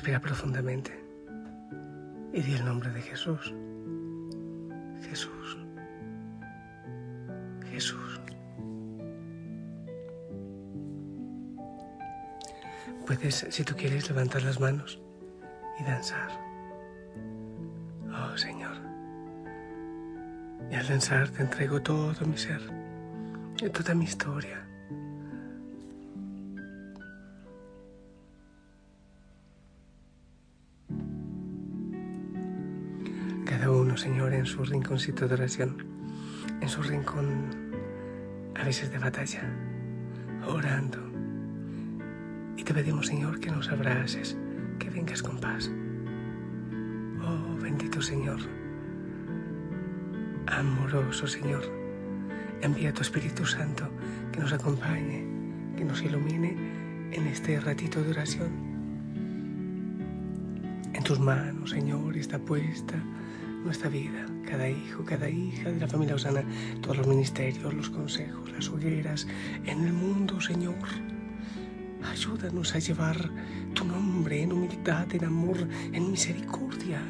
Respira profundamente y di el nombre de Jesús. Jesús. Jesús. Puedes, si tú quieres, levantar las manos y danzar. Oh Señor. Y al danzar te entrego todo mi ser, toda mi historia. Señor, en su rinconcito de oración, en su rincón a veces de batalla, orando. Y te pedimos, Señor, que nos abraces, que vengas con paz. Oh, bendito Señor amoroso Señor, envía tu Espíritu Santo que nos acompañe, que nos ilumine en este ratito de oración. En tus manos, Señor, está puesta nuestra vida, cada hijo, cada hija de la familia Osana, todos los ministerios, los consejos, las hogueras, en el mundo, Señor. Ayúdanos a llevar tu nombre en humildad, en amor, en misericordia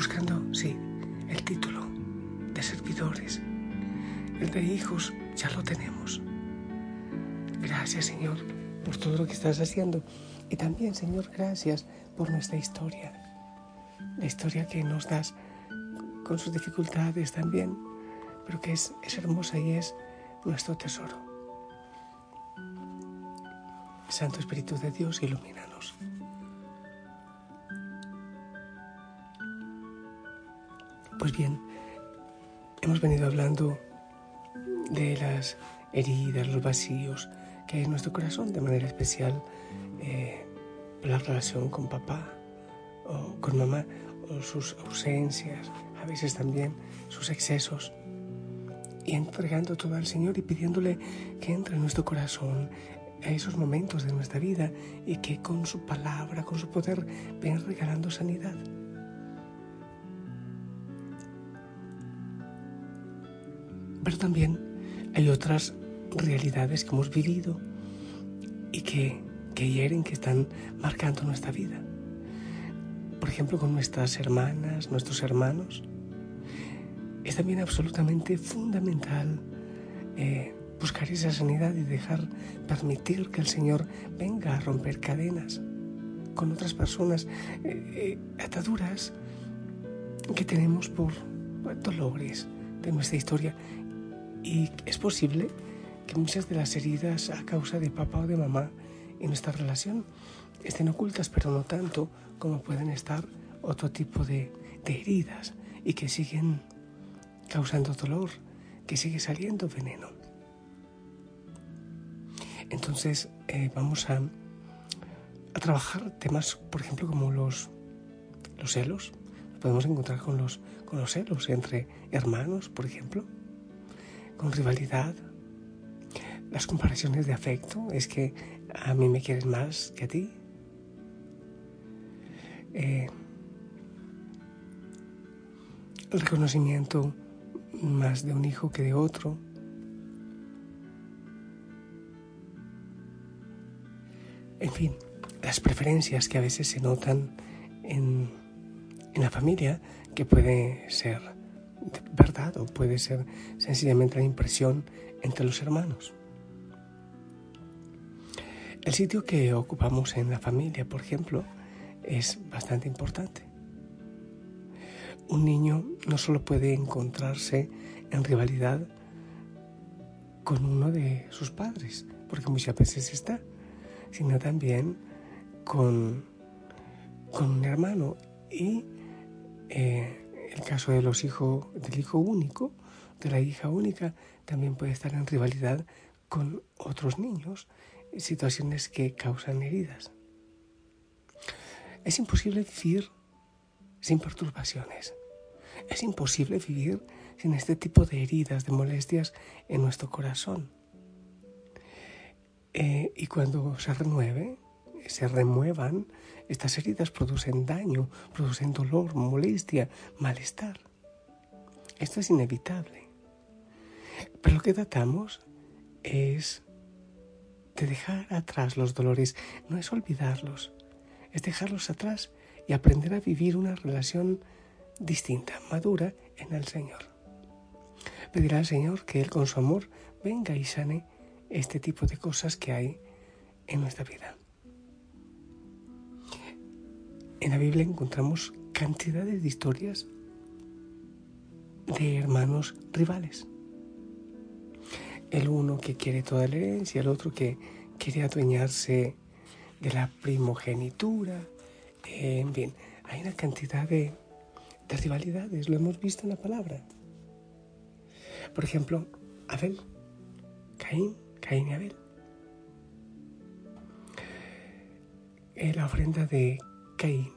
buscando, sí, el título de servidores. El de hijos ya lo tenemos. Gracias, Señor, por todo lo que estás haciendo. Y también, Señor, gracias por nuestra historia. La historia que nos das con sus dificultades también, pero que es, es hermosa y es nuestro tesoro. Santo Espíritu de Dios, ilumínanos. Pues bien, hemos venido hablando de las heridas, los vacíos que hay en nuestro corazón, de manera especial eh, la relación con papá con mamá, o sus ausencias, a veces también sus excesos, y entregando todo al Señor y pidiéndole que entre en nuestro corazón a esos momentos de nuestra vida y que con su palabra, con su poder, venga regalando sanidad. Pero también hay otras realidades que hemos vivido y que, que hieren, que están marcando nuestra vida. Por ejemplo, con nuestras hermanas, nuestros hermanos. Es también absolutamente fundamental eh, buscar esa sanidad y dejar, permitir que el Señor venga a romper cadenas con otras personas, eh, eh, ataduras que tenemos por dolores de nuestra historia y es posible que muchas de las heridas a causa de papá o de mamá en nuestra relación estén ocultas, pero no tanto como pueden estar otro tipo de, heridas y que siguen causando dolor, que sigue saliendo veneno. Entonces eh, vamos a, a, trabajar temas, por ejemplo, como los, los celos. Podemos encontrar con los, con los celos entre hermanos, por ejemplo con rivalidad, las comparaciones de afecto, es que a mí me quieres más que a ti. Eh, el reconocimiento más de un hijo que de otro. En fin, las preferencias que a veces se notan en, en la familia, que puede ser verdad o puede ser sencillamente la impresión entre los hermanos. El sitio que ocupamos en la familia, por ejemplo, es bastante importante. Un niño no solo puede encontrarse en rivalidad con uno de sus padres, porque muchas veces está, sino también con, con un hermano y eh, el caso de los hijos, del hijo único, de la hija única, también puede estar en rivalidad con otros niños, situaciones que causan heridas. Es imposible vivir sin perturbaciones. Es imposible vivir sin este tipo de heridas, de molestias en nuestro corazón. Eh, y cuando se renueve, se remuevan, estas heridas producen daño, producen dolor, molestia, malestar. Esto es inevitable. Pero lo que tratamos es de dejar atrás los dolores, no es olvidarlos, es dejarlos atrás y aprender a vivir una relación distinta, madura en el Señor. Pedirá al Señor que Él con su amor venga y sane este tipo de cosas que hay en nuestra vida. En la Biblia encontramos cantidades de historias de hermanos rivales. El uno que quiere toda la herencia, el otro que quiere adueñarse de la primogenitura. en fin, hay una cantidad de, de rivalidades, lo hemos visto en la palabra. Por ejemplo, Abel, Caín, Caín y Abel. La ofrenda de Caín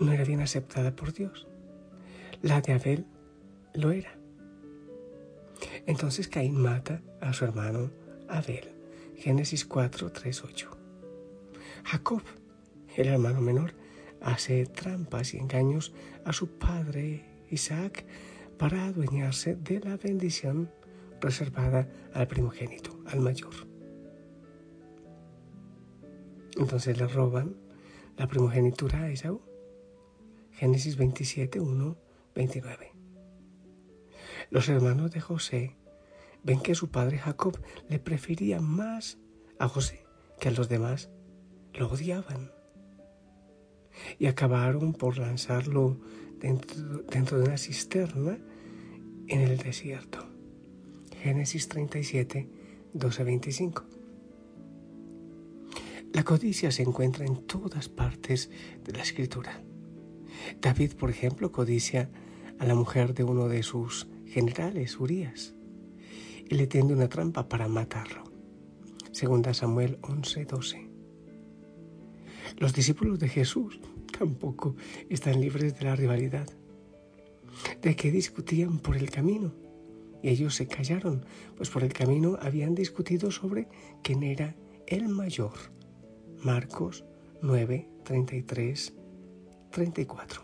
no era bien aceptada por Dios. La de Abel lo era. Entonces Caín mata a su hermano Abel. Génesis 4, 3, 8. Jacob, el hermano menor, hace trampas y engaños a su padre Isaac para adueñarse de la bendición reservada al primogénito, al mayor. Entonces le roban la primogenitura a Esaú. Génesis 27, 1, 29. Los hermanos de José ven que su padre Jacob le prefería más a José que a los demás. Lo odiaban. Y acabaron por lanzarlo dentro, dentro de una cisterna en el desierto. Génesis 37, 12 25. La codicia se encuentra en todas partes de la escritura. David, por ejemplo, codicia a la mujer de uno de sus generales, Urias, y le tiende una trampa para matarlo. Segunda Samuel 11, 12. Los discípulos de Jesús tampoco están libres de la rivalidad de que discutían por el camino. Y ellos se callaron, pues por el camino habían discutido sobre quién era el mayor. Marcos 9, 33, 34.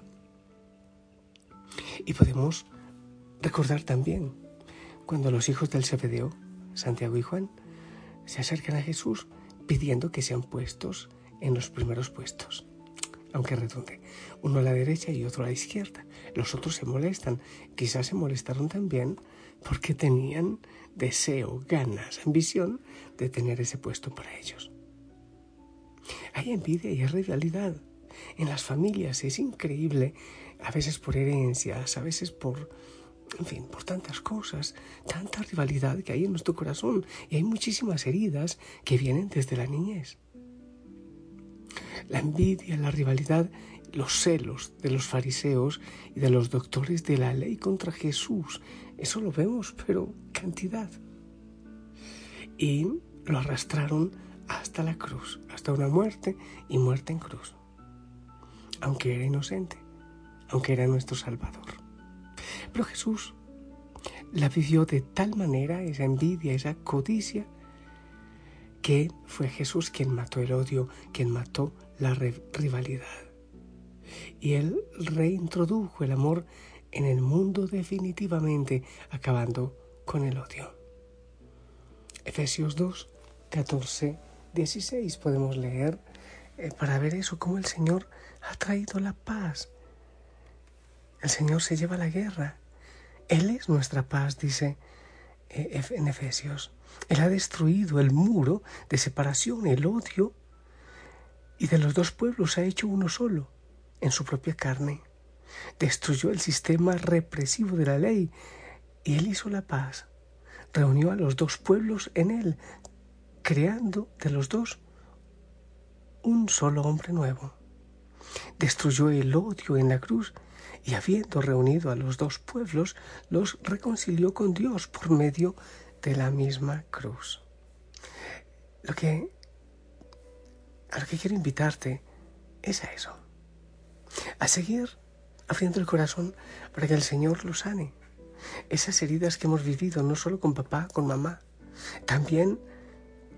Y podemos recordar también cuando los hijos del Zebedeo, Santiago y Juan, se acercan a Jesús pidiendo que sean puestos en los primeros puestos aunque redonde, uno a la derecha y otro a la izquierda. Los otros se molestan, quizás se molestaron también porque tenían deseo, ganas, ambición de tener ese puesto para ellos. Hay envidia y hay rivalidad. En las familias es increíble, a veces por herencias, a veces por, en fin, por tantas cosas, tanta rivalidad que hay en nuestro corazón y hay muchísimas heridas que vienen desde la niñez la envidia, la rivalidad, los celos de los fariseos y de los doctores de la ley contra Jesús. Eso lo vemos, pero cantidad. Y lo arrastraron hasta la cruz, hasta una muerte y muerte en cruz. Aunque era inocente, aunque era nuestro Salvador. Pero Jesús la vivió de tal manera, esa envidia, esa codicia, que fue Jesús quien mató el odio, quien mató la rivalidad. Y Él reintrodujo el amor en el mundo definitivamente, acabando con el odio. Efesios 2, 14, 16 podemos leer eh, para ver eso, cómo el Señor ha traído la paz. El Señor se lleva la guerra. Él es nuestra paz, dice eh, en Efesios. Él ha destruido el muro de separación, el odio, y de los dos pueblos ha hecho uno solo, en su propia carne. Destruyó el sistema represivo de la ley y él hizo la paz. Reunió a los dos pueblos en él, creando de los dos un solo hombre nuevo. Destruyó el odio en la cruz y habiendo reunido a los dos pueblos, los reconcilió con Dios por medio de la misma cruz. Lo que a lo que quiero invitarte es a eso, a seguir abriendo el corazón para que el Señor lo sane. Esas heridas que hemos vivido, no solo con papá, con mamá, también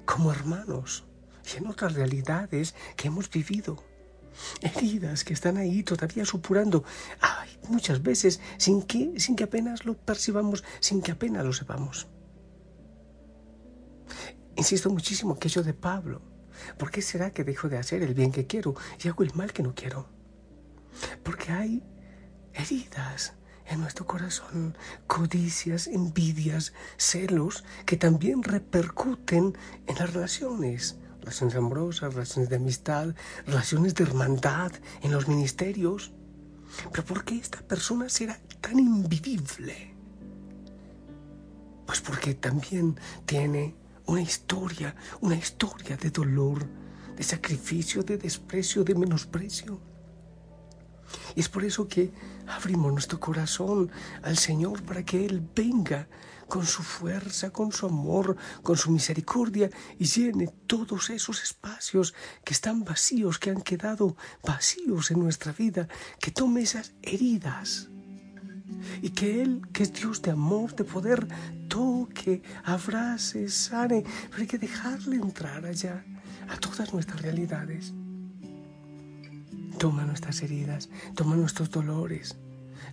como hermanos y en otras realidades que hemos vivido. Heridas que están ahí todavía supurando, ay, muchas veces sin que, sin que apenas lo percibamos, sin que apenas lo sepamos. Insisto muchísimo aquello de Pablo. ¿Por qué será que dejo de hacer el bien que quiero y hago el mal que no quiero? Porque hay heridas en nuestro corazón, codicias, envidias, celos que también repercuten en las relaciones, relaciones amorosas, relaciones de amistad, relaciones de hermandad, en los ministerios. Pero ¿por qué esta persona será tan invivible? Pues porque también tiene una historia, una historia de dolor, de sacrificio, de desprecio, de menosprecio. Y es por eso que abrimos nuestro corazón al Señor para que Él venga con su fuerza, con su amor, con su misericordia y llene todos esos espacios que están vacíos, que han quedado vacíos en nuestra vida, que tome esas heridas y que Él, que es Dios de amor, de poder, toque, abrace, sane, pero hay que dejarle entrar allá a todas nuestras realidades. Toma nuestras heridas, toma nuestros dolores,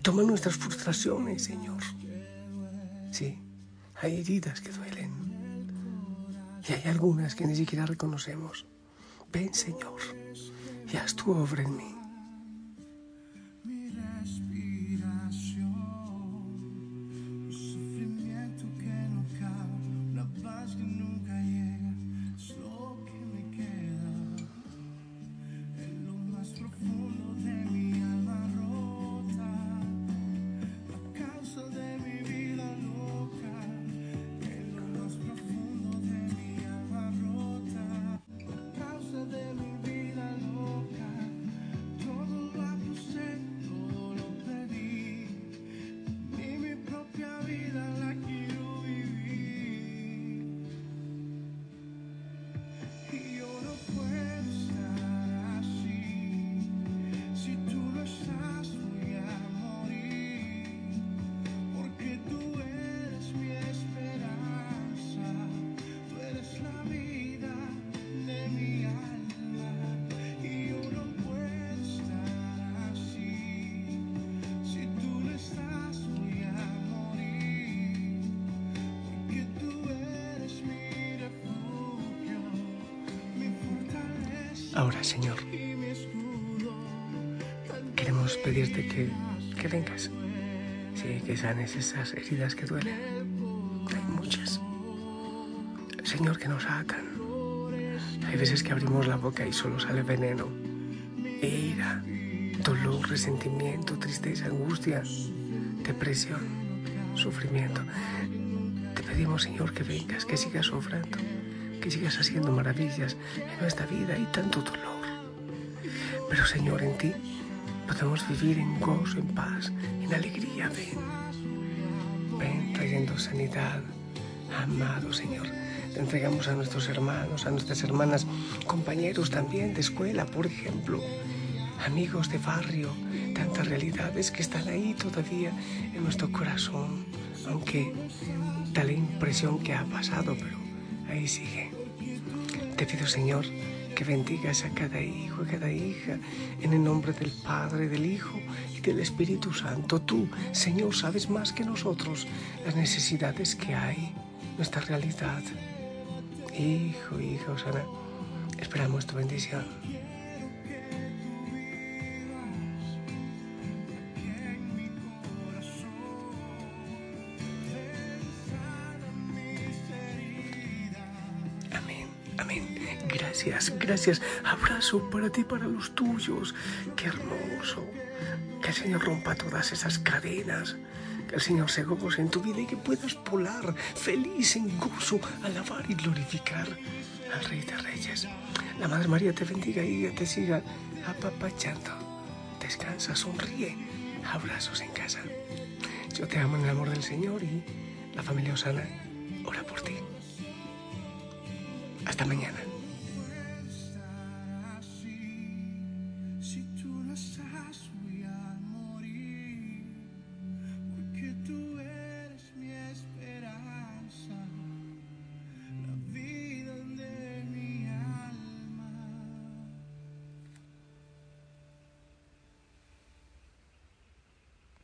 toma nuestras frustraciones, Señor. Sí, hay heridas que duelen y hay algunas que ni siquiera reconocemos. Ven, Señor, y haz tu obra en mí. Ahora, Señor, queremos pedirte que, que vengas. Sí, que sanes esas heridas que duelen. Hay muchas. Señor, que nos atan. Hay veces que abrimos la boca y solo sale veneno. Ira, dolor, resentimiento, tristeza, angustia, depresión, sufrimiento. Te pedimos, Señor, que vengas, que sigas sufriendo que sigas haciendo maravillas en nuestra vida y tanto dolor. Pero Señor, en ti podemos vivir en gozo, en paz, en alegría. Ven, ven trayendo sanidad. Amado Señor, te entregamos a nuestros hermanos, a nuestras hermanas, compañeros también de escuela, por ejemplo, amigos de barrio, tantas realidades que están ahí todavía en nuestro corazón, aunque da la impresión que ha pasado, pero ahí sigue. Te pido, Señor, que bendigas a cada hijo, a cada hija, en el nombre del Padre, del Hijo y del Espíritu Santo. Tú, Señor, sabes más que nosotros las necesidades que hay, nuestra realidad. Hijo, hija, Osana, esperamos tu bendición. Gracias, gracias. Abrazo para ti, para los tuyos. Qué hermoso. Que el Señor rompa todas esas cadenas. Que el Señor se goce en tu vida y que puedas volar feliz en gozo, alabar y glorificar al Rey de Reyes. La Madre María te bendiga y te siga apapachando. Descansa, sonríe. Abrazos en casa. Yo te amo en el amor del Señor y la familia Osana ora por ti. Hasta mañana.